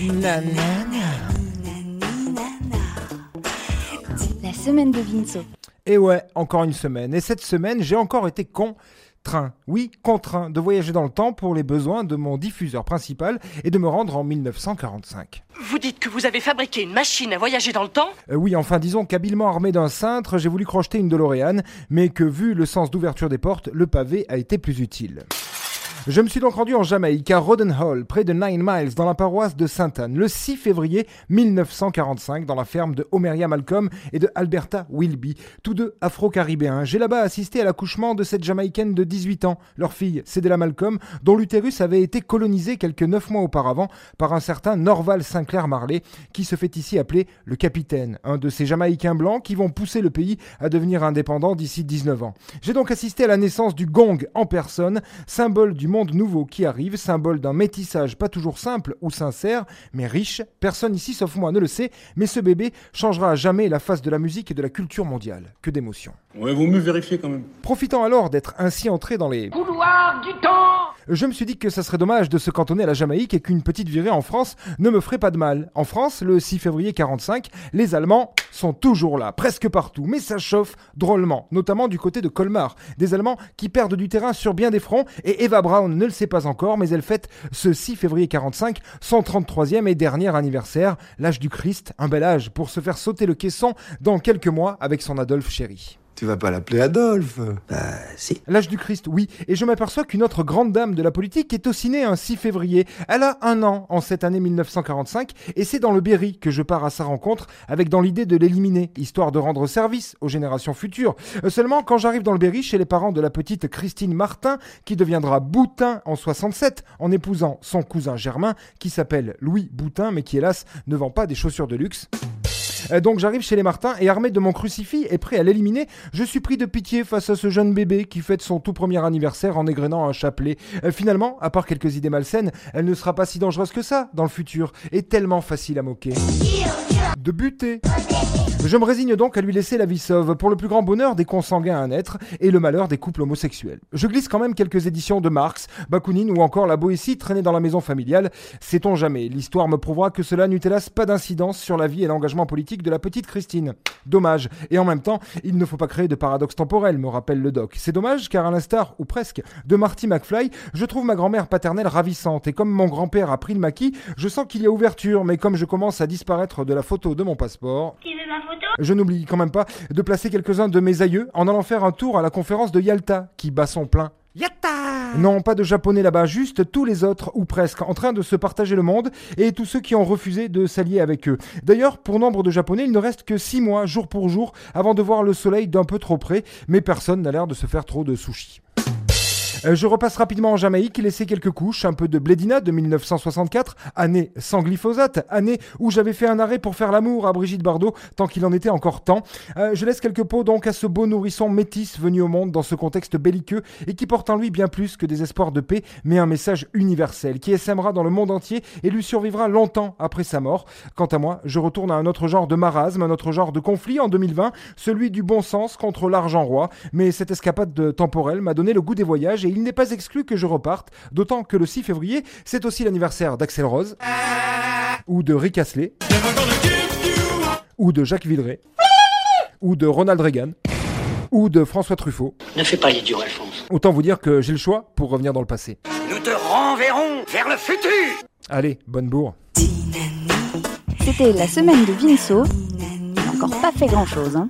La semaine de Vinceau. Et ouais, encore une semaine. Et cette semaine, j'ai encore été contraint, oui, contraint de voyager dans le temps pour les besoins de mon diffuseur principal et de me rendre en 1945. Vous dites que vous avez fabriqué une machine à voyager dans le temps? Euh, oui, enfin disons qu'habilement armé d'un cintre, j'ai voulu crocheter une DeLorean, mais que vu le sens d'ouverture des portes, le pavé a été plus utile. Je me suis donc rendu en Jamaïque, à Roden Hall, près de Nine Miles, dans la paroisse de Sainte-Anne, le 6 février 1945, dans la ferme de Homeria Malcolm et de Alberta Wilby, tous deux afro-caribéens. J'ai là-bas assisté à l'accouchement de cette Jamaïcaine de 18 ans, leur fille, Cédella Malcolm, dont l'utérus avait été colonisé quelques neuf mois auparavant par un certain Norval Sinclair Marley, qui se fait ici appeler le capitaine, un de ces Jamaïcains blancs qui vont pousser le pays à devenir indépendant d'ici 19 ans. J'ai donc assisté à la naissance du gong en personne, symbole du monde nouveau qui arrive, symbole d'un métissage pas toujours simple ou sincère, mais riche. Personne ici, sauf moi, ne le sait, mais ce bébé changera à jamais la face de la musique et de la culture mondiale. Que d'émotions. Ouais, vaut mieux vérifier quand même. Profitant alors d'être ainsi entré dans les Couloir du temps je me suis dit que ça serait dommage de se cantonner à la Jamaïque et qu'une petite virée en France ne me ferait pas de mal. En France, le 6 février 45, les Allemands sont toujours là, presque partout, mais ça chauffe drôlement, notamment du côté de Colmar. Des Allemands qui perdent du terrain sur bien des fronts et Eva Braun ne le sait pas encore, mais elle fête ce 6 février 45 son 33e et dernier anniversaire, l'âge du Christ, un bel âge pour se faire sauter le caisson dans quelques mois avec son Adolphe chéri. Tu vas pas l'appeler Adolphe Bah, si. L'âge du Christ, oui. Et je m'aperçois qu'une autre grande dame de la politique est aussi née un 6 février. Elle a un an en cette année 1945 et c'est dans le Berry que je pars à sa rencontre avec dans l'idée de l'éliminer, histoire de rendre service aux générations futures. Euh, seulement, quand j'arrive dans le Berry chez les parents de la petite Christine Martin, qui deviendra Boutin en 67 en épousant son cousin Germain, qui s'appelle Louis Boutin, mais qui hélas ne vend pas des chaussures de luxe. Euh, Donc j'arrive chez les Martins et armé de mon crucifix et prêt à l'éliminer, je suis pris de pitié face à ce jeune bébé qui fête son tout premier anniversaire en égrenant un chapelet. Euh, finalement, à part quelques idées malsaines, elle ne sera pas si dangereuse que ça dans le futur et tellement facile à moquer. De buter. Je me résigne donc à lui laisser la vie sauve pour le plus grand bonheur des consanguins à naître et le malheur des couples homosexuels. Je glisse quand même quelques éditions de Marx, Bakounine ou encore la Boétie traînée dans la maison familiale. Sait-on jamais, l'histoire me prouvera que cela n'eut hélas pas d'incidence sur la vie et l'engagement politique de la petite Christine. Dommage. Et en même temps, il ne faut pas créer de paradoxe temporel, me rappelle le doc. C'est dommage car à l'instar, ou presque, de Marty McFly, je trouve ma grand-mère paternelle ravissante et comme mon grand-père a pris le maquis, je sens qu'il y a ouverture, mais comme je commence à disparaître de la photo de mon passeport, ma photo? Je n'oublie quand même pas de placer quelques-uns de mes aïeux en allant faire un tour à la conférence de Yalta, qui bat son plein. Yatta Non, pas de japonais là-bas, juste tous les autres, ou presque, en train de se partager le monde, et tous ceux qui ont refusé de s'allier avec eux. D'ailleurs, pour nombre de japonais, il ne reste que 6 mois, jour pour jour, avant de voir le soleil d'un peu trop près, mais personne n'a l'air de se faire trop de sushi. Euh, je repasse rapidement en Jamaïque, laisser quelques couches, un peu de Blédina de 1964, année sans glyphosate, année où j'avais fait un arrêt pour faire l'amour à Brigitte Bardot, tant qu'il en était encore temps. Euh, je laisse quelques pots donc à ce beau nourrisson métis venu au monde dans ce contexte belliqueux et qui porte en lui bien plus que des espoirs de paix, mais un message universel qui essaimera dans le monde entier et lui survivra longtemps après sa mort. Quant à moi, je retourne à un autre genre de marasme, un autre genre de conflit en 2020, celui du bon sens contre l'argent roi, mais cette escapade de temporelle m'a donné le goût des voyages et il n'est pas exclu que je reparte, d'autant que le 6 février, c'est aussi l'anniversaire d'Axel Rose, ou de Rick Astley, ou de Jacques Villeray, ou de Ronald Reagan, ou de François Truffaut. Ne fais pas l'idiot, Alphonse. Autant vous dire que j'ai le choix pour revenir dans le passé. Nous te renverrons vers le futur Allez, bonne bourre. C'était la semaine de Vinceau. Il n'a encore pas fait grand-chose. Hein.